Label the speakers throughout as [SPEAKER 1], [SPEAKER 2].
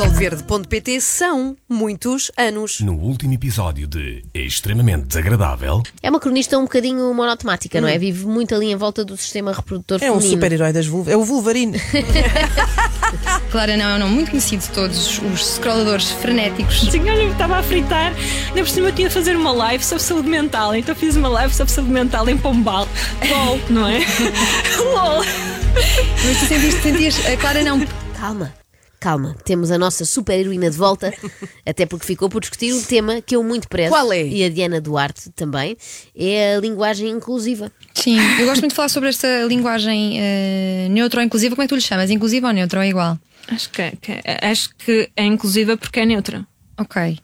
[SPEAKER 1] solverde.pt são muitos anos.
[SPEAKER 2] No último episódio de Extremamente Desagradável,
[SPEAKER 3] É uma cronista um bocadinho monotemática, não é? Vive muito ali em volta do sistema reprodutor
[SPEAKER 4] É um
[SPEAKER 3] feminino.
[SPEAKER 4] super-herói das vulvas. É o Wolverine.
[SPEAKER 5] Clara não é um nome muito conhecido de todos os scrolladores frenéticos.
[SPEAKER 6] Sim, olha, eu estava a fritar, ainda por cima eu tinha a fazer uma live sobre saúde mental, então fiz uma live sobre saúde mental em Pombal. LOL, não é? LOL.
[SPEAKER 5] Mas tu sentiste, sentias, a Clara não.
[SPEAKER 3] Calma, calma. Temos a nossa super heroína de volta, até porque ficou por discutir um tema que eu muito prezo.
[SPEAKER 1] Qual é?
[SPEAKER 3] E a Diana Duarte também. É a linguagem inclusiva.
[SPEAKER 5] Sim, eu gosto muito de falar sobre esta linguagem eh, neutra ou inclusiva. Como é que tu lhe chamas? Inclusiva ou neutra ou igual?
[SPEAKER 6] Acho que, é- que é- acho que é inclusiva porque é neutra.
[SPEAKER 5] Ok.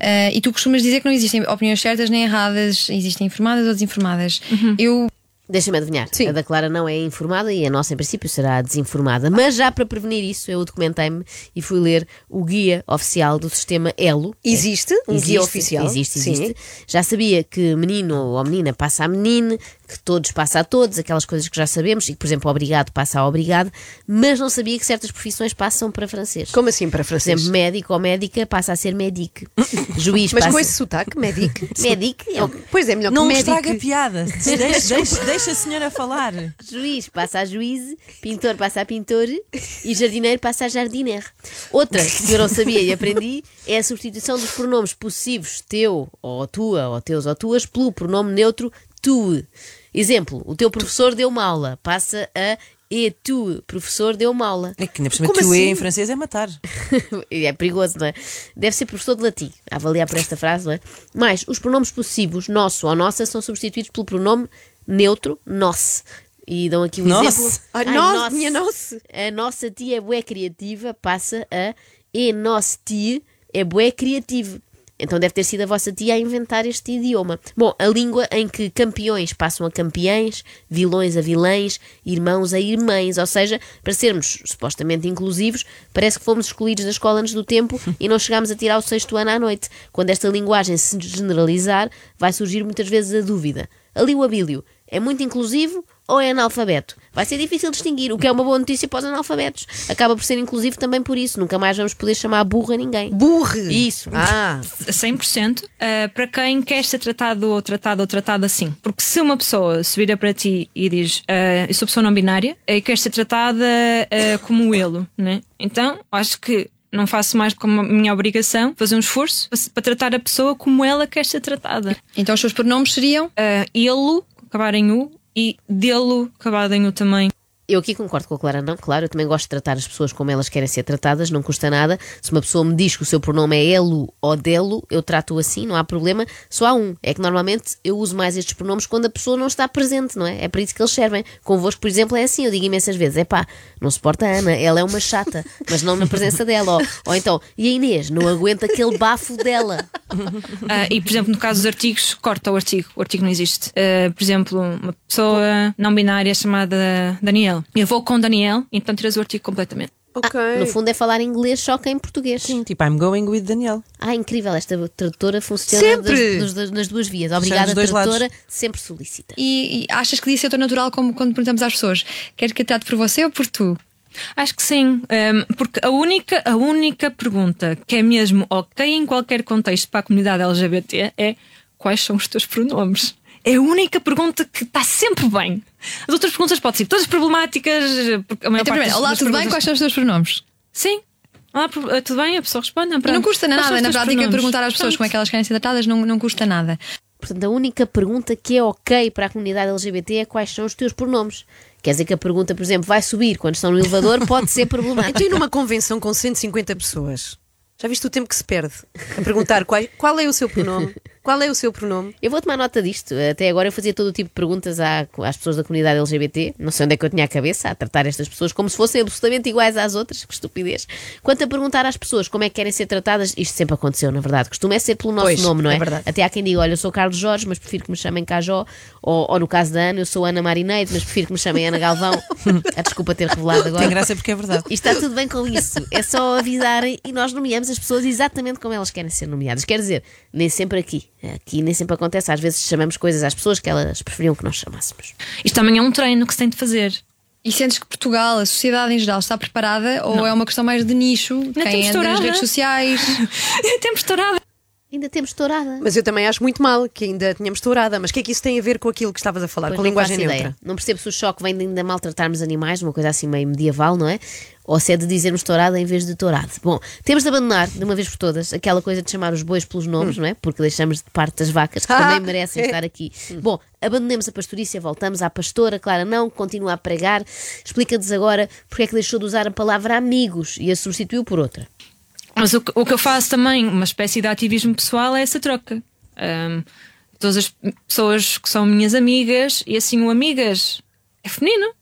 [SPEAKER 5] Eh, e tu costumas dizer que não existem opiniões certas nem erradas, existem informadas ou desinformadas. Eu
[SPEAKER 3] Deixa-me adivinhar.
[SPEAKER 1] Sim.
[SPEAKER 3] A da Clara não é informada e a nossa, em princípio, será desinformada. Mas já para prevenir isso, eu documentei-me e fui ler o guia oficial do sistema ELO.
[SPEAKER 1] Existe um
[SPEAKER 3] Existe,
[SPEAKER 1] guia oficial?
[SPEAKER 3] Existe,
[SPEAKER 1] Sim.
[SPEAKER 3] existe. Já sabia que menino ou menina passa a menino, que todos passa a todos, aquelas coisas que já sabemos, e que, por exemplo, obrigado passa a obrigado, mas não sabia que certas profissões passam para francês.
[SPEAKER 1] Como assim para
[SPEAKER 3] Por
[SPEAKER 1] francês?
[SPEAKER 3] exemplo, médico ou médica passa a ser médic. Juiz
[SPEAKER 1] Mas
[SPEAKER 3] passa
[SPEAKER 1] com esse sotaque, médico.
[SPEAKER 3] Médic é o
[SPEAKER 1] Pois é, melhor
[SPEAKER 4] Não
[SPEAKER 1] que
[SPEAKER 4] estraga a
[SPEAKER 1] médico.
[SPEAKER 4] piada. Deixa, deixa- deixa a senhora falar.
[SPEAKER 3] Juiz passa a juiz, pintor passa a pintor e jardineiro passa a jardineiro. Outra que eu não sabia e aprendi é a substituição dos pronomes possessivos teu ou tua ou teus ou tuas pelo pronome neutro tu. Exemplo, o teu professor deu uma aula, passa a e tu, professor deu uma aula.
[SPEAKER 4] É que ainda por cima tu
[SPEAKER 1] assim?
[SPEAKER 4] em francês é matar.
[SPEAKER 3] E é perigoso, não é? Deve ser professor de latim, a avaliar por esta frase, não é? Mas os pronomes possessivos, nosso ou nossa, são substituídos pelo pronome neutro, nosse. E dão aqui um
[SPEAKER 4] Nossa.
[SPEAKER 3] exemplo.
[SPEAKER 1] Ai, nossa, minha nossa.
[SPEAKER 3] A nossa tia é bué criativa, passa a e nosso tia é bué criativo. Então deve ter sido a vossa tia a inventar este idioma. Bom, a língua em que campeões passam a campeães, vilões a vilães, irmãos a irmãs. Ou seja, para sermos supostamente inclusivos, parece que fomos excluídos da escola antes do tempo e não chegámos a tirar o sexto ano à noite. Quando esta linguagem se generalizar, vai surgir muitas vezes a dúvida. Ali o abílio é muito inclusivo ou é analfabeto? Vai ser difícil distinguir, o que é uma boa notícia para os analfabetos. Acaba por ser inclusivo também por isso. Nunca mais vamos poder chamar burro a ninguém.
[SPEAKER 1] Burre.
[SPEAKER 3] Isso.
[SPEAKER 1] Ah,
[SPEAKER 6] 100% uh, para quem quer ser tratado ou tratado ou tratado assim. Porque se uma pessoa se vira para ti e diz uh, eu sou pessoa não binária e quer ser tratada uh, como ele, né? então acho que não faço mais que a minha obrigação fazer um esforço para, para tratar a pessoa como ela quer ser tratada.
[SPEAKER 5] Então os seus pronomes seriam.
[SPEAKER 6] Uh, ele, acabar em U, e dele, acabado em U também.
[SPEAKER 3] Eu aqui concordo com a Clara, não, claro, eu também gosto de tratar as pessoas como elas querem ser tratadas, não custa nada. Se uma pessoa me diz que o seu pronome é elo ou delo, eu trato-o assim, não há problema. Só há um, é que normalmente eu uso mais estes pronomes quando a pessoa não está presente, não é? É para isso que eles servem. Convosco, por exemplo, é assim, eu digo imensas vezes, é pá, não suporta a Ana, ela é uma chata, mas não na presença dela. Ou, ou então, e a Inês, não aguenta aquele bafo dela.
[SPEAKER 6] Ah, e, por exemplo, no caso dos artigos, corta o artigo. O artigo não existe. Ah, por exemplo, uma pessoa não binária chamada Daniel. Eu vou com Daniel, então tiras o artigo completamente.
[SPEAKER 1] ok.
[SPEAKER 3] No fundo é falar inglês só que em português.
[SPEAKER 4] Sim, tipo, I'm going with Daniel.
[SPEAKER 3] Ah, incrível, esta tradutora funciona
[SPEAKER 1] Sempre!
[SPEAKER 3] das, dos- nas duas vias. Obrigada, tradutora,
[SPEAKER 4] lados.
[SPEAKER 3] sempre solicita.
[SPEAKER 5] E, e achas que disse eu tão natural como quando perguntamos às pessoas: queres que eu trate por você ou por tu?
[SPEAKER 6] Acho que sim, ahm, porque a única, a única pergunta que é mesmo ok em qualquer contexto para a comunidade LGBT é quais são os teus pronomes? É a única pergunta que está sempre bem. As outras perguntas podem ser todas problemáticas. Porque a maior
[SPEAKER 5] Então,
[SPEAKER 6] parte
[SPEAKER 5] primeiro, olá, tudo bem?
[SPEAKER 6] perguntas-
[SPEAKER 5] Quais são os teus pronomes?
[SPEAKER 6] Sim. Olá, ah, tudo bem? A pessoa responde.
[SPEAKER 5] E não custa nada, na prática, perguntar às pessoas
[SPEAKER 6] Pronto.
[SPEAKER 5] como é que elas querem ser tratadas não, não custa nada.
[SPEAKER 3] Portanto, a única pergunta que é ok para a comunidade LGBT é quais são os teus pronomes. Quer dizer que a pergunta, por exemplo, vai subir quando estão no elevador, pode ser problemática.
[SPEAKER 1] Então, e numa convenção com 150 pessoas? Já viste o tempo que se perde? A perguntar qual, qual é o seu pronome? Qual é o seu pronome?
[SPEAKER 3] Eu vou tomar nota disto. Até agora eu fazia todo o tipo de perguntas à- às pessoas da comunidade LGBT. Não sei onde é que eu tinha a cabeça a tratar estas pessoas como se fossem absolutamente iguais às outras. Que estupidez. Quanto a perguntar às pessoas como é que querem ser tratadas, isto sempre aconteceu, na verdade. Costuma é ser pelo nosso
[SPEAKER 1] Pois,
[SPEAKER 3] nome, não é?
[SPEAKER 1] é verdade.
[SPEAKER 3] Até há quem diga, olha, eu sou Carlos Jorge, mas prefiro que me chamem Cajó. Ou, ou no caso da Ana, eu sou Ana Marineide, mas prefiro que me chamem Ana Galvão. a desculpa ter revelado agora.
[SPEAKER 4] Tem graça porque é verdade.
[SPEAKER 3] E está tudo bem com isso. É só avisarem e nós nomeamos as pessoas exatamente como elas querem ser nomeadas. Quer dizer, nem sempre aqui. Aqui nem sempre acontece. Às vezes chamamos coisas às pessoas que elas preferiam que nós chamássemos.
[SPEAKER 6] Isto também é um treino que se tem de fazer.
[SPEAKER 5] E sentes que Portugal, a sociedade em geral, está preparada ou é uma questão mais de nicho? Quem
[SPEAKER 6] temos
[SPEAKER 5] anda nas redes sociais?
[SPEAKER 6] Temos tourada.
[SPEAKER 3] Ainda temos tourada.
[SPEAKER 1] Mas eu também acho muito mal que ainda tínhamos tourada. Mas o que é que isso tem a ver com aquilo que estavas a falar,
[SPEAKER 3] Pois
[SPEAKER 1] com a linguagem neutra?
[SPEAKER 3] ideia. Não percebo se o choque vem de ainda maltratarmos animais, uma coisa assim meio medieval, não é? Ou se é de dizermos tourada em vez de tourado. Bom, temos de abandonar, de uma vez por todas, aquela coisa de chamar os bois pelos nomes, não é? Porque deixamos de parte das vacas, que
[SPEAKER 1] Ah,
[SPEAKER 3] também merecem
[SPEAKER 1] é.
[SPEAKER 3] estar aqui. Bom, abandonemos a pastorícia, voltamos à pastora, Clara não, continua a pregar. Explica-nos agora porque é que deixou de usar a palavra amigos e a substituiu por outra.
[SPEAKER 6] Mas o que, o que eu faço também, uma espécie de ativismo pessoal, é essa troca. Ahm, todas as pessoas que são minhas amigas, e assim o amigas é feminino,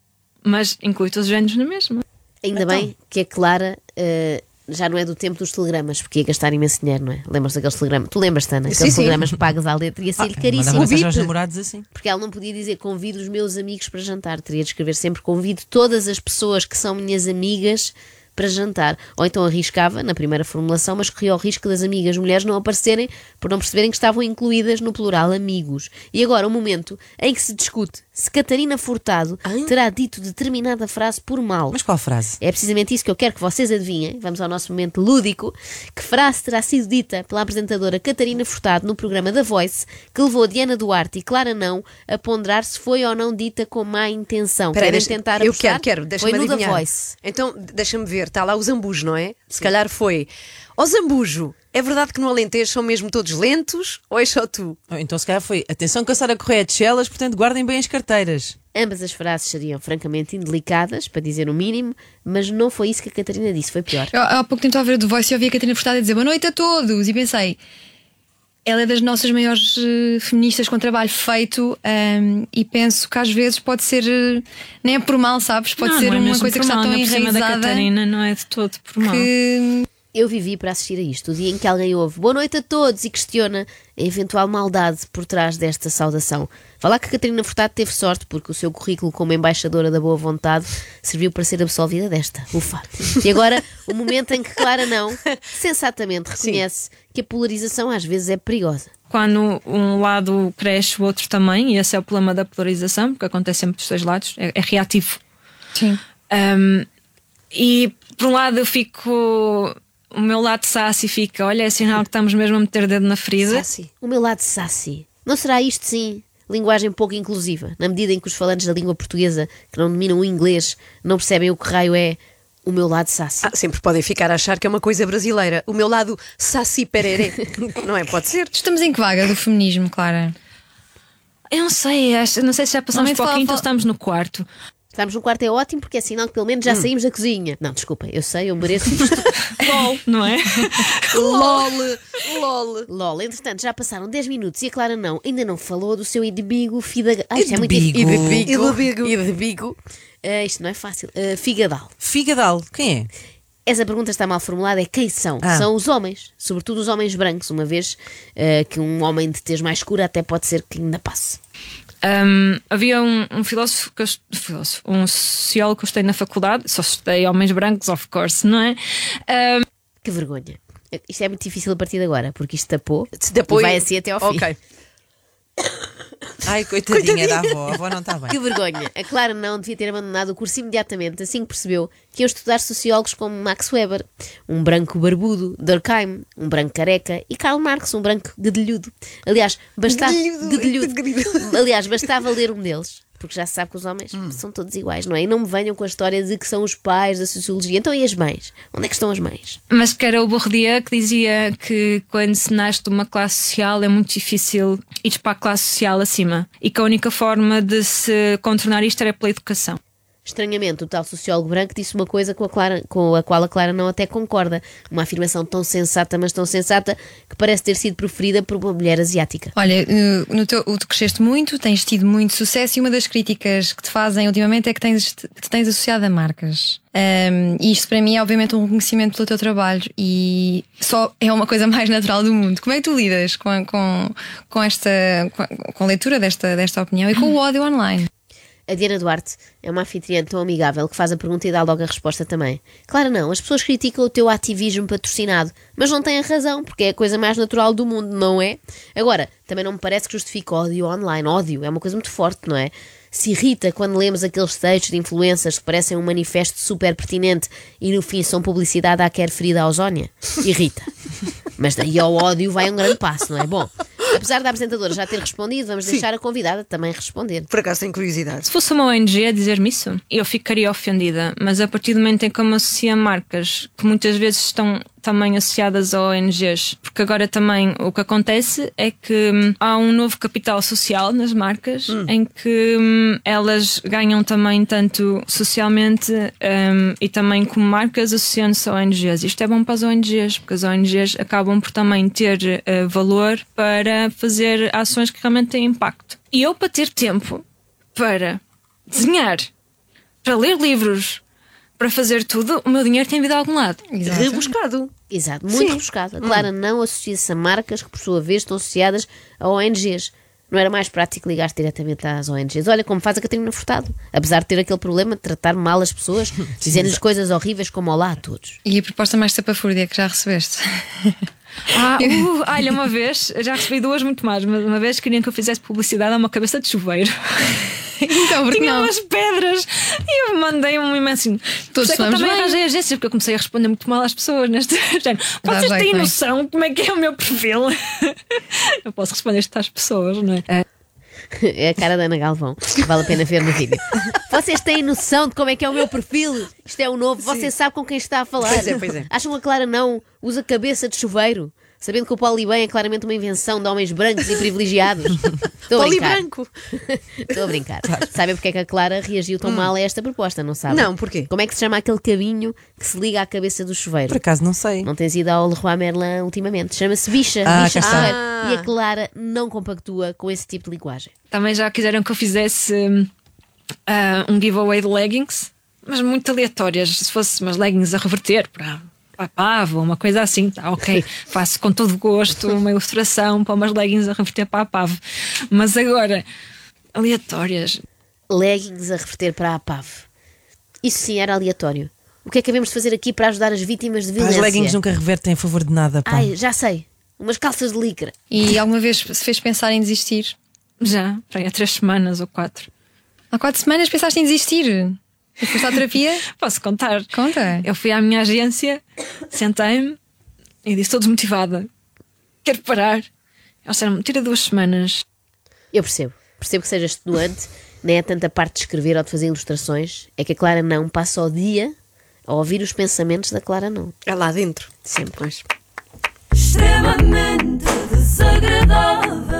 [SPEAKER 6] mas inclui todos os géneros na mesma.
[SPEAKER 3] Ainda bem que a Clara eh, já não é do tempo dos telegramas, porque ia gastar imenso dinheiro, não é? Lembras-te daqueles telegramas? Tu lembras-te, Ana? Aqueles
[SPEAKER 1] Sim, sim.
[SPEAKER 3] telegramas pagos à letra, ia caríssimo.
[SPEAKER 4] Mensagem aos
[SPEAKER 1] bip.
[SPEAKER 4] namorados assim.
[SPEAKER 3] Porque ela não podia dizer convido os meus amigos para jantar, teria de escrever sempre convido todas as pessoas que são minhas amigas para jantar. Ou então arriscava na primeira formulação, mas corria o risco das amigas mulheres não aparecerem por não perceberem que estavam incluídas no plural amigos. E agora o momento em que se discute se Catarina Furtado terá dito determinada frase por mal.
[SPEAKER 4] Mas qual frase?
[SPEAKER 3] É precisamente isso que eu quero que vocês adivinhem. Vamos ao nosso momento lúdico. Que frase terá sido dita pela apresentadora Catarina Furtado no programa da Voice que levou Diana Duarte e Clara Não a ponderar se foi ou não dita com má intenção?
[SPEAKER 1] Peraí,
[SPEAKER 3] Querem
[SPEAKER 1] deixa-
[SPEAKER 3] tentar
[SPEAKER 1] Eu
[SPEAKER 3] apostar?
[SPEAKER 1] quero, quero,
[SPEAKER 3] Foi no da
[SPEAKER 1] adivinhar.
[SPEAKER 3] Voice.
[SPEAKER 1] Então, deixa-me ver, está lá o Zambujo, não é? Se calhar foi. Ó Zambujo, é verdade que no Alentejo são mesmo todos lentos? Ou é só tu?
[SPEAKER 4] Então se calhar foi atenção que a Sara Correia é de Chelas, portanto guardem bem as carteiras.
[SPEAKER 3] Ambas as frases seriam francamente indelicadas, para dizer o mínimo, mas não foi isso que a Catarina disse, foi pior.
[SPEAKER 5] Eu, há pouco tempo estava a ver o The Voice e ouvi a Catarina Furtado a dizer boa noite a todos e pensei. Ela é das nossas maiores eh, feministas com trabalho feito ehm, e penso que às vezes pode ser, eh, nem é por mal, sabes? Pode
[SPEAKER 6] Não,
[SPEAKER 5] ser
[SPEAKER 6] não é
[SPEAKER 5] uma coisa que está tão
[SPEAKER 6] cima da
[SPEAKER 5] enraizada
[SPEAKER 6] Catarina não é de todo por mal.
[SPEAKER 5] que
[SPEAKER 3] Eu vivi para assistir a isto, o dia em que alguém ouve boa noite a todos e questiona a eventual maldade por trás desta saudação. Falar que a Catarina Furtado teve sorte porque o seu currículo como embaixadora da boa vontade serviu para ser absolvida desta. Ufa. E agora, o momento em que Clara não, sensatamente reconhece que a polarização às vezes é perigosa.
[SPEAKER 6] Quando um lado cresce, o outro também, e esse é o problema da polarização, porque acontece sempre dos dois lados, é, é reativo.
[SPEAKER 5] Sim.
[SPEAKER 6] Um, e por um lado eu fico. O meu lado sassy fica, olha, é sinal que estamos mesmo a meter o dedo na ferida.
[SPEAKER 1] Sassi.
[SPEAKER 3] O meu lado sassy. Não será isto, sim? Linguagem pouco inclusiva, na medida em que os falantes da língua portuguesa, que não dominam o inglês, não percebem o que raio é o meu lado sassy.
[SPEAKER 1] Ah, sempre podem ficar a achar que é uma coisa brasileira. O meu lado Sassi Pererê. não é? Pode ser.
[SPEAKER 5] Estamos em que vaga do feminismo, Clara?
[SPEAKER 6] Eu não sei, acho- não sei se já passamos para o quinto ou estamos no quarto.
[SPEAKER 3] Estamos no quarto é ótimo porque é sinal que pelo menos já saímos da cozinha. Não, desculpa, eu sei, eu mereço isto.
[SPEAKER 6] LOL, não é?
[SPEAKER 1] LOL. LOL.
[SPEAKER 3] LOL, entretanto, já passaram 10 minutos e a Clara não, ainda não falou do seu inimigo Fidagal. Ah, isto é muito.
[SPEAKER 4] Idbigo.
[SPEAKER 1] Idbigo.
[SPEAKER 3] Ah, isto não é fácil. Ah, Figadal.
[SPEAKER 4] Figadal, quem é?
[SPEAKER 3] Essa pergunta está mal formulada, é quem são?
[SPEAKER 4] Ah.
[SPEAKER 3] São os homens, sobretudo os homens brancos, uma vez ah, que um homem de tez mais escura até pode ser que ainda passe.
[SPEAKER 6] Um, havia um, um filósofo, que eu, filósofo, um sociólogo que eu estudei na faculdade, só estudei homens brancos, of course, não é? Um,
[SPEAKER 3] Que vergonha. Isto é muito difícil a partir de agora, porque isto tapou
[SPEAKER 1] Depois-
[SPEAKER 3] e vai assim até ao fim.
[SPEAKER 1] Ok.
[SPEAKER 4] Ai, coitadinha da avó, a avó não está bem.
[SPEAKER 3] Que vergonha. A Clara não devia ter abandonado o curso imediatamente, assim que percebeu que ia estudar sociólogos como Max Weber, um branco barbudo, Durkheim, um branco careca, e Karl Marx, um branco gedelhudo. Aliás.
[SPEAKER 1] Gedelhudo.
[SPEAKER 3] Aliás, bastava ler um deles. Porque já se sabe que os homens são todos iguais, não é? E não me venham com a história de que são os pais da sociologia. Então, e as mães? Onde é que estão as mães?
[SPEAKER 6] mas que era o Bourdieu que dizia que quando se nasce de uma classe social é muito difícil ir para a classe social acima e que a única forma de se contornar isto era pela educação.
[SPEAKER 3] Estranhamente, o tal sociólogo branco disse uma coisa com a, Clara- com a qual a Clara não até concorda. Uma afirmação tão sensata, mas tão sensata, que parece ter sido proferida por uma mulher asiática.
[SPEAKER 5] Olha, eh, no teu, tu cresceste muito, tens tido muito sucesso e uma das críticas que te fazem ultimamente é que tens, que te tens associado a marcas. E isto para mim é obviamente um reconhecimento pelo teu trabalho e só é uma coisa mais natural do mundo. Como é que tu lidas com, com, com esta com com a leitura desta, desta opinião e com o ódio online?
[SPEAKER 3] A Diana Duarte é uma anfitriã tão amigável que faz a pergunta e dá logo a resposta também. Claro, não, as pessoas criticam o teu ativismo patrocinado, mas não têm razão, porque é a coisa mais natural do mundo, não é? Agora, também não me parece que justifique ódio online. Ódio é uma coisa muito forte, não é? se irrita quando lemos aqueles textos de influências que parecem um manifesto super pertinente e no fim são publicidade à quer ferida à ozónia? Irrita. Mas daí ao ódio vai um grande passo, não é? Bom, apesar da apresentadora já ter respondido, vamos deixar a convidada também responder.
[SPEAKER 1] Por acaso tenho curiosidade.
[SPEAKER 6] Se fosse uma ONG a dizer-me isso, eu ficaria ofendida. Mas a partir do momento em que eu me associo a marcas que muitas vezes estão também associadas a ONGs, porque agora também o que acontece é que hum, há um novo capital social nas marcas em que hum, elas ganham também tanto socialmente hum, e também como marcas associando-se a ONGs. Isto é bom para as ONGs, porque as ONGs acabam por também ter eh, valor para fazer ações que realmente têm impacto. E eu, para ter tempo para desenhar, para ler livros, para fazer tudo, o meu dinheiro tem vindo a algum lado.
[SPEAKER 5] Exato.
[SPEAKER 1] Rebuscado.
[SPEAKER 3] Exato, muito
[SPEAKER 1] Sim.
[SPEAKER 3] rebuscado. A Clara não associa-se a marcas que, por sua vez, estão associadas a ONGs. Não era mais prático ligar-se diretamente às ONGs? Olha como faz a Catarina Furtado. Apesar de ter aquele problema de tratar mal as pessoas, dizendo-lhes coisas horríveis como olá a todos.
[SPEAKER 5] E a proposta mais sapafúrdia que já recebeste?
[SPEAKER 6] Ah, uh, olha, uma vez, já recebi duas muito mais, mas uma vez queriam que eu fizesse publicidade a uma cabeça de chuveiro.
[SPEAKER 5] então, porque
[SPEAKER 6] Tinha
[SPEAKER 5] não?
[SPEAKER 6] umas pedras e eu mandei um imenso. Isso é
[SPEAKER 5] somos
[SPEAKER 6] também
[SPEAKER 5] bem.
[SPEAKER 6] arranjei agências, porque eu comecei a responder muito mal às pessoas neste género. Vocês têm noção como é que é o meu perfil? eu posso responder isto às pessoas, não é?
[SPEAKER 3] É a cara da Ana Galvão. Vale a pena ver no vídeo. Vocês têm noção de como é que é o meu perfil? Isto é o novo. Você sabe com quem está a falar.
[SPEAKER 1] Pois é, pois é.
[SPEAKER 3] Acham que a Clara não usa cabeça de chuveiro? Sabendo que o Polibem é claramente uma invenção de homens brancos e privilegiados. Estou a
[SPEAKER 1] Poli
[SPEAKER 3] brincar.
[SPEAKER 1] branco.
[SPEAKER 3] Estou a brincar. Sabem porque é que a Clara reagiu tão mal a esta proposta, não sabem?
[SPEAKER 1] Não, porquê?
[SPEAKER 3] Como é que se chama aquele cabinho que se liga à cabeça do chuveiro?
[SPEAKER 4] Por acaso não sei.
[SPEAKER 3] Não tens ido ao Leroy Merlin ultimamente. Chama-se bicha.
[SPEAKER 4] Ah,
[SPEAKER 3] bicha
[SPEAKER 4] cá está.
[SPEAKER 3] chuveiro. E a Clara não compactua com esse tipo de linguagem.
[SPEAKER 6] Também já quiseram que eu fizesse hum, ah, um giveaway de leggings, mas muito aleatórias. Se fosse umas leggings a reverter para, para a pava, uma coisa assim, tá ok. Faço com todo gosto uma ilustração para umas leggings a reverter para a pava. Mas agora, aleatórias.
[SPEAKER 3] Leggings a reverter para a PAV. Isso sim era aleatório. O que é que havemos de fazer aqui para ajudar as vítimas de
[SPEAKER 4] As
[SPEAKER 3] violência?
[SPEAKER 4] leggings nunca revertem a favor de nada, pá.
[SPEAKER 3] Ai, já sei. Umas calças de licra.
[SPEAKER 5] E alguma vez se fez pensar em desistir?
[SPEAKER 6] Já, para aí há três semanas ou quatro.
[SPEAKER 5] Há quatro semanas pensaste em desistir? E foste à terapia?
[SPEAKER 6] Posso contar?
[SPEAKER 5] Conta.
[SPEAKER 6] Eu fui à minha agência, sentei-me e disse, estou desmotivada. Quero parar. Eles disseram-me, tira duas semanas.
[SPEAKER 3] Eu percebo. Percebo que seja extenuante. Nem é tanta parte de escrever ou de fazer ilustrações. É que a Clara não passa o dia a ouvir os pensamentos da Clara não.
[SPEAKER 1] É lá dentro.
[SPEAKER 3] Sempre.
[SPEAKER 1] Pois.
[SPEAKER 7] extremamente desagradável.